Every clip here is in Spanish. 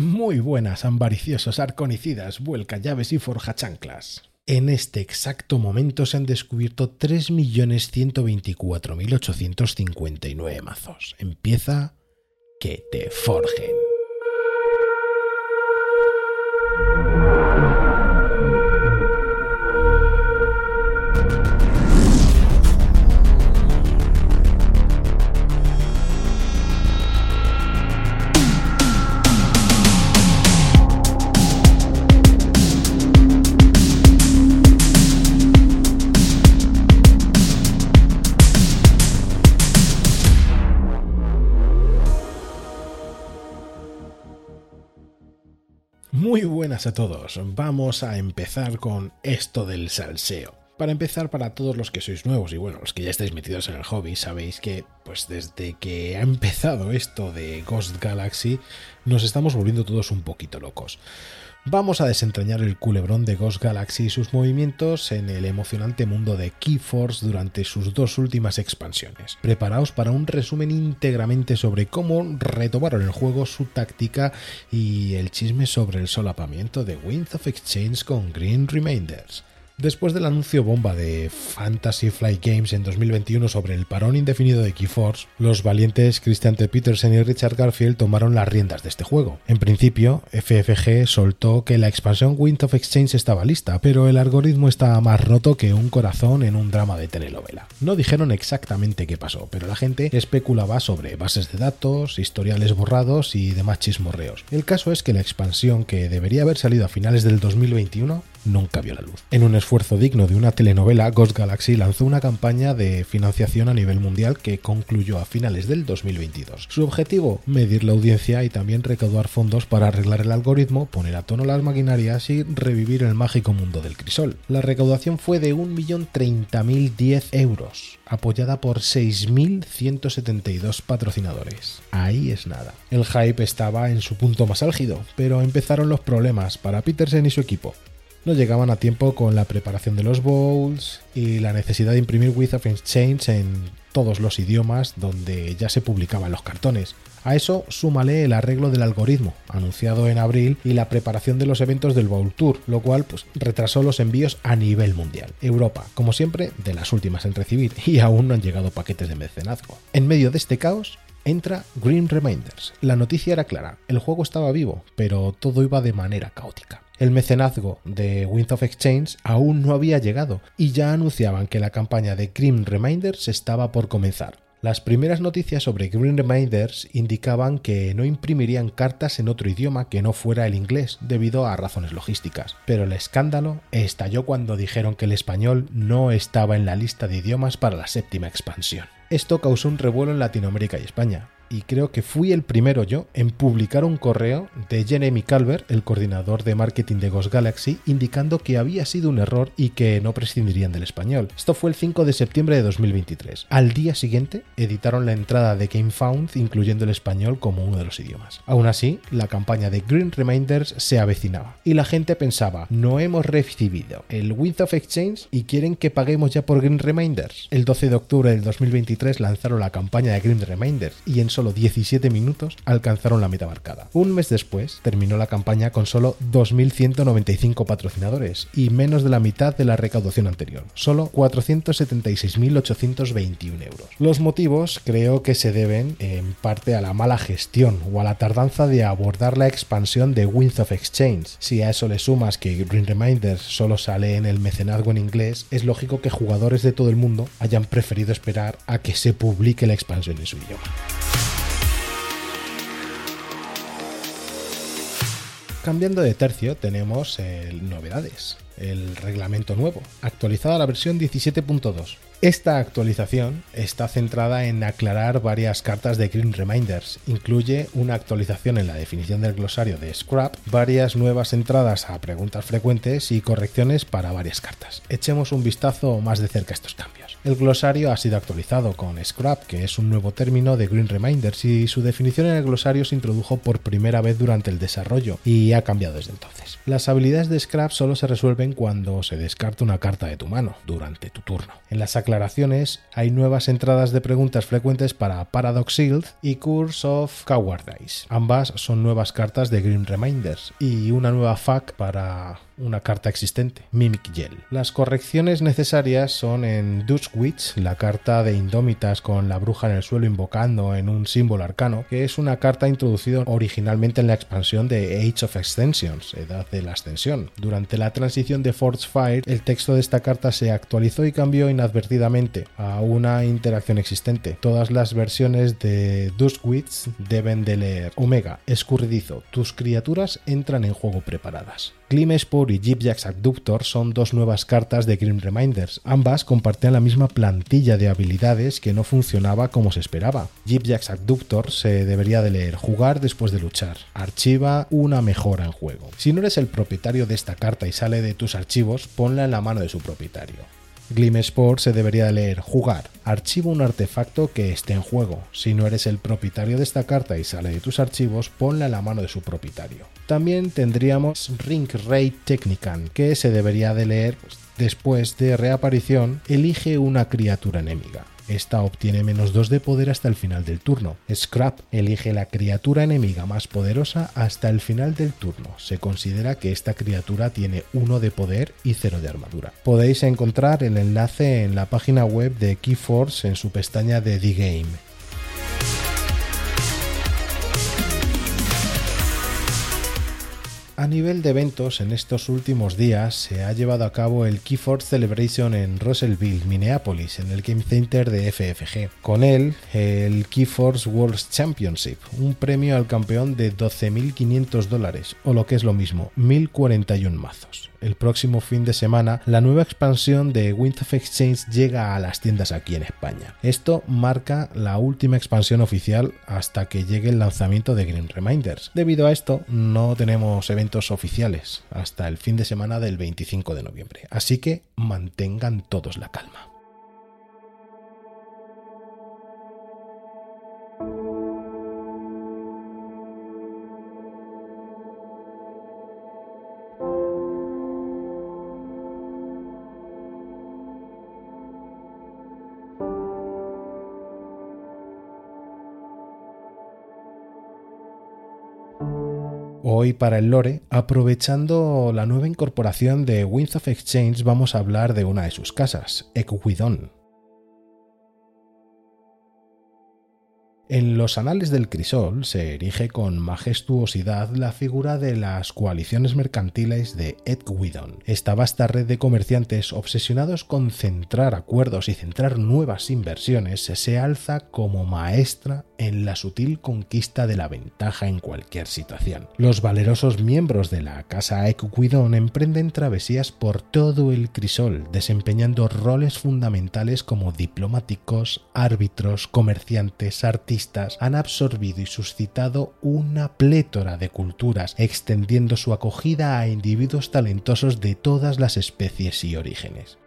Muy buenas, ambariciosos arconicidas, vuelca llaves y forja chanclas. En este exacto momento se han descubierto 3.124.859 mazos. Empieza que te forjen. Buenas a todos. Vamos a empezar con esto del salseo. Para empezar, para todos los que sois nuevos y bueno, los que ya estáis metidos en el hobby, sabéis que pues desde que ha empezado esto de Ghost Galaxy, nos estamos volviendo todos un poquito locos. Vamos a desentrañar el culebrón de Ghost Galaxy y sus movimientos en el emocionante mundo de Keyforce durante sus dos últimas expansiones. Preparaos para un resumen íntegramente sobre cómo retomaron el juego, su táctica y el chisme sobre el solapamiento de Winds of Exchange con Green Remainders. Después del anuncio bomba de Fantasy Flight Games en 2021 sobre el parón indefinido de Keyforce, los valientes Christian T. Peterson y Richard Garfield tomaron las riendas de este juego. En principio, FFG soltó que la expansión Wind of Exchange estaba lista, pero el algoritmo estaba más roto que un corazón en un drama de telenovela. No dijeron exactamente qué pasó, pero la gente especulaba sobre bases de datos, historiales borrados y demás chismorreos. El caso es que la expansión que debería haber salido a finales del 2021 nunca vio la luz. En un esfuerzo digno de una telenovela, Ghost Galaxy lanzó una campaña de financiación a nivel mundial que concluyó a finales del 2022. Su objetivo, medir la audiencia y también recaudar fondos para arreglar el algoritmo, poner a tono las maquinarias y revivir el mágico mundo del crisol. La recaudación fue de 1.030.010 euros, apoyada por 6.172 patrocinadores. Ahí es nada. El hype estaba en su punto más álgido, pero empezaron los problemas para Peterson y su equipo no llegaban a tiempo con la preparación de los bowls y la necesidad de imprimir With of Exchange en todos los idiomas donde ya se publicaban los cartones. A eso súmale el arreglo del algoritmo, anunciado en abril, y la preparación de los eventos del Bowl Tour, lo cual pues, retrasó los envíos a nivel mundial. Europa, como siempre, de las últimas en recibir, y aún no han llegado paquetes de mecenazgo. En medio de este caos, entra Green Reminders. La noticia era clara, el juego estaba vivo, pero todo iba de manera caótica. El mecenazgo de Wind of Exchange aún no había llegado y ya anunciaban que la campaña de Green Reminders estaba por comenzar. Las primeras noticias sobre Green Reminders indicaban que no imprimirían cartas en otro idioma que no fuera el inglés debido a razones logísticas, pero el escándalo estalló cuando dijeron que el español no estaba en la lista de idiomas para la séptima expansión. Esto causó un revuelo en Latinoamérica y España, y creo que fui el primero yo en publicar un correo de Jeremy Calvert, el coordinador de marketing de Ghost Galaxy, indicando que había sido un error y que no prescindirían del español. Esto fue el 5 de septiembre de 2023. Al día siguiente editaron la entrada de GameFound incluyendo el español como uno de los idiomas. Aún así, la campaña de Green Reminders se avecinaba y la gente pensaba, no hemos recibido el Wind of Exchange y quieren que paguemos ya por Green Reminders. El 12 de octubre del 2023 lanzaron la campaña de Green Reminders y en solo 17 minutos alcanzaron la meta marcada. Un mes después terminó la campaña con solo 2.195 patrocinadores y menos de la mitad de la recaudación anterior, solo 476.821 euros. Los motivos creo que se deben en parte a la mala gestión o a la tardanza de abordar la expansión de Winds of Exchange. Si a eso le sumas que Green Reminders solo sale en el mecenazgo en inglés, es lógico que jugadores de todo el mundo hayan preferido esperar a que se publique la expansión en su idioma. Cambiando de tercio tenemos novedades, el reglamento nuevo, actualizada la versión 17.2. Esta actualización está centrada en aclarar varias cartas de Green Reminders. Incluye una actualización en la definición del glosario de Scrap, varias nuevas entradas a preguntas frecuentes y correcciones para varias cartas. Echemos un vistazo más de cerca a estos cambios. El glosario ha sido actualizado con Scrap, que es un nuevo término de Green Reminders, y su definición en el glosario se introdujo por primera vez durante el desarrollo y ha cambiado desde entonces. Las habilidades de Scrap solo se resuelven cuando se descarta una carta de tu mano durante tu turno. En las aclaraciones hay nuevas entradas de preguntas frecuentes para Paradox Shield y Curse of Cowardice. Ambas son nuevas cartas de Grim Reminders y una nueva FAQ para una carta existente, Mimic Gel. Las correcciones necesarias son en Witch, la carta de Indómitas con la bruja en el suelo invocando en un símbolo arcano, que es una carta introducida originalmente en la expansión de Age of Extensions, Edad de la Ascensión. Durante la transición de Forge Fire, el texto de esta carta se actualizó y cambió inadvertidamente a una interacción existente. Todas las versiones de Witch deben de leer Omega, escurridizo, tus criaturas entran en juego preparadas. Spore y Gypjax Abductor son dos nuevas cartas de Grim Reminders. Ambas compartían la misma plantilla de habilidades que no funcionaba como se esperaba. Gypjax Abductor se debería de leer jugar después de luchar. Archiva una mejora en juego. Si no eres el propietario de esta carta y sale de tus archivos, ponla en la mano de su propietario. Sport se debería leer jugar. Archiva un artefacto que esté en juego. Si no eres el propietario de esta carta y sale de tus archivos, ponla en la mano de su propietario. También tendríamos Ring Ray Technican, que se debería de leer pues, después de reaparición, elige una criatura enemiga. Esta obtiene menos 2 de poder hasta el final del turno. Scrap elige la criatura enemiga más poderosa hasta el final del turno. Se considera que esta criatura tiene 1 de poder y 0 de armadura. Podéis encontrar el enlace en la página web de Keyforce en su pestaña de The Game. A nivel de eventos, en estos últimos días se ha llevado a cabo el Keyforce Celebration en Russellville, Minneapolis, en el Game Center de FFG. Con él, el Keyforce World Championship, un premio al campeón de 12.500 dólares, o lo que es lo mismo, 1.041 mazos el próximo fin de semana, la nueva expansión de Wind of Exchange llega a las tiendas aquí en España. Esto marca la última expansión oficial hasta que llegue el lanzamiento de Green Reminders. Debido a esto, no tenemos eventos oficiales hasta el fin de semana del 25 de noviembre, así que mantengan todos la calma. Hoy para el lore, aprovechando la nueva incorporación de Winds of Exchange, vamos a hablar de una de sus casas, Equidon. En los anales del crisol se erige con majestuosidad la figura de las coaliciones mercantiles de Ed Esta vasta red de comerciantes obsesionados con centrar acuerdos y centrar nuevas inversiones se alza como maestra en la sutil conquista de la ventaja en cualquier situación. Los valerosos miembros de la casa Equidon emprenden travesías por todo el crisol, desempeñando roles fundamentales como diplomáticos, árbitros, comerciantes, artistas, han absorbido y suscitado una plétora de culturas, extendiendo su acogida a individuos talentosos de todas las especies y orígenes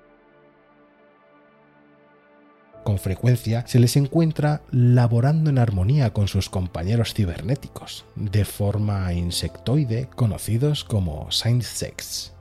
con frecuencia se les encuentra laborando en armonía con sus compañeros cibernéticos, de forma insectoide, conocidos como Saint Sex.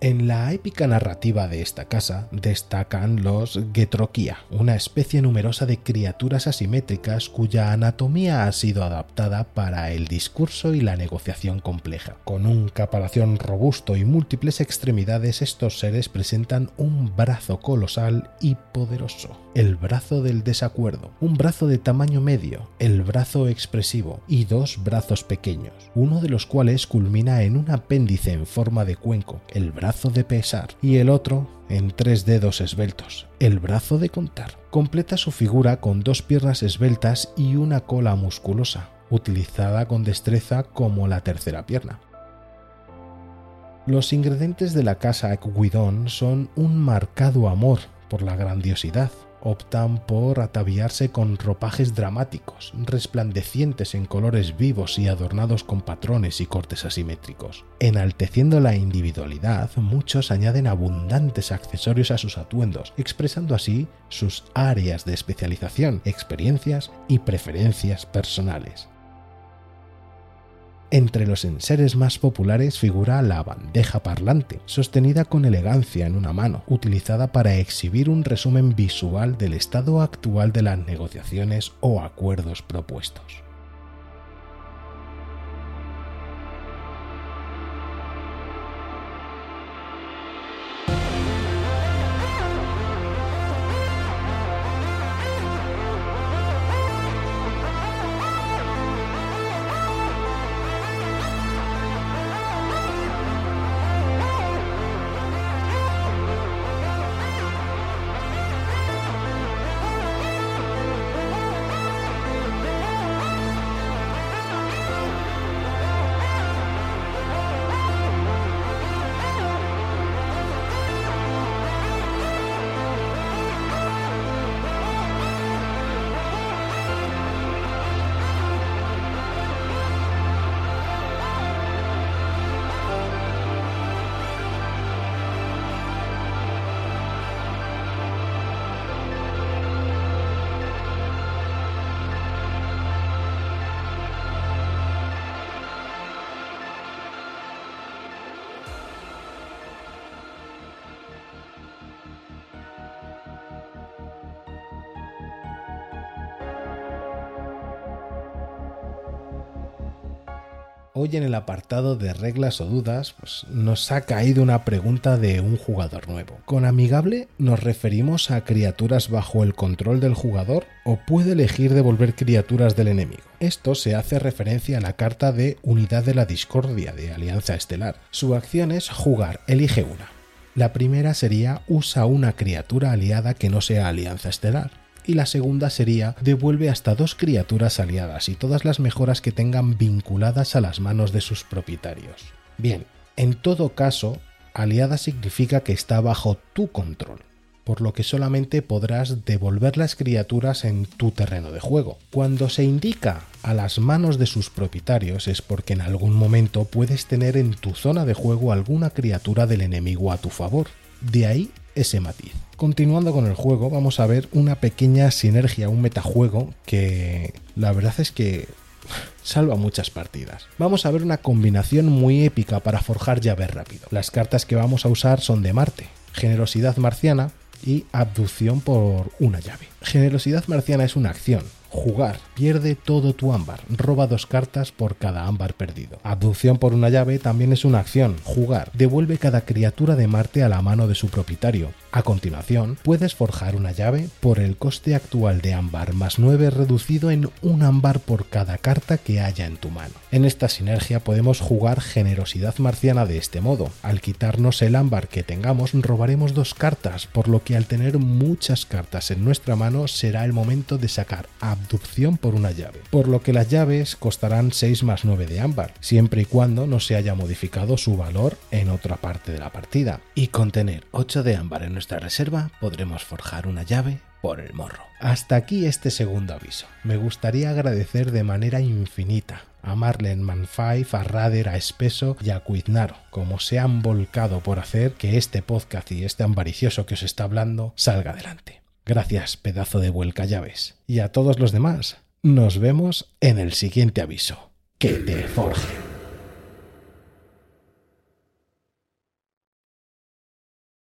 En la épica narrativa de esta casa destacan los Getrokia, una especie numerosa de criaturas asimétricas cuya anatomía ha sido adaptada para el discurso y la negociación compleja. Con un caparazón robusto y múltiples extremidades, estos seres presentan un brazo colosal y poderoso, el brazo del desacuerdo, un brazo de tamaño medio, el brazo expresivo y dos brazos pequeños, uno de los cuales culmina en un apéndice en forma de cuenco, el brazo de pesar y el otro en tres dedos esbeltos, el brazo de contar. Completa su figura con dos piernas esbeltas y una cola musculosa, utilizada con destreza como la tercera pierna. Los ingredientes de la casa Equidón son un marcado amor por la grandiosidad, optan por ataviarse con ropajes dramáticos, resplandecientes en colores vivos y adornados con patrones y cortes asimétricos. Enalteciendo la individualidad, muchos añaden abundantes accesorios a sus atuendos, expresando así sus áreas de especialización, experiencias y preferencias personales. Entre los enseres más populares figura la bandeja parlante, sostenida con elegancia en una mano, utilizada para exhibir un resumen visual del estado actual de las negociaciones o acuerdos propuestos. Hoy en el apartado de reglas o dudas pues, nos ha caído una pregunta de un jugador nuevo. ¿Con amigable nos referimos a criaturas bajo el control del jugador o puede elegir devolver criaturas del enemigo? Esto se hace referencia a la carta de Unidad de la Discordia de Alianza Estelar. Su acción es jugar, elige una. La primera sería usa una criatura aliada que no sea Alianza Estelar y la segunda sería devuelve hasta dos criaturas aliadas y todas las mejoras que tengan vinculadas a las manos de sus propietarios. Bien, en todo caso, aliada significa que está bajo tu control, por lo que solamente podrás devolver las criaturas en tu terreno de juego. Cuando se indica a las manos de sus propietarios es porque en algún momento puedes tener en tu zona de juego alguna criatura del enemigo a tu favor. De ahí ese matiz. Continuando con el juego, vamos a ver una pequeña sinergia, un metajuego que la verdad es que salva muchas partidas. Vamos a ver una combinación muy épica para forjar llaves rápido. Las cartas que vamos a usar son de Marte, generosidad marciana y abducción por una llave. Generosidad marciana es una acción, Jugar. Pierde todo tu ámbar. Roba dos cartas por cada ámbar perdido. Abducción por una llave también es una acción. Jugar. Devuelve cada criatura de Marte a la mano de su propietario. A continuación, puedes forjar una llave por el coste actual de ámbar más 9 reducido en un ámbar por cada carta que haya en tu mano. En esta sinergia podemos jugar generosidad marciana de este modo. Al quitarnos el ámbar que tengamos, robaremos dos cartas, por lo que al tener muchas cartas en nuestra mano será el momento de sacar por una llave. Por lo que las llaves costarán 6 más 9 de ámbar, siempre y cuando no se haya modificado su valor en otra parte de la partida. Y con tener 8 de ámbar en nuestra reserva podremos forjar una llave por el morro. Hasta aquí este segundo aviso. Me gustaría agradecer de manera infinita a Marlen Manfai, a Rader, a Espeso y a Cuiznaro, como se han volcado por hacer que este podcast y este ambaricioso que os está hablando salga adelante. Gracias, pedazo de vuelca llaves. Y a todos los demás, nos vemos en el siguiente aviso. Que te forje.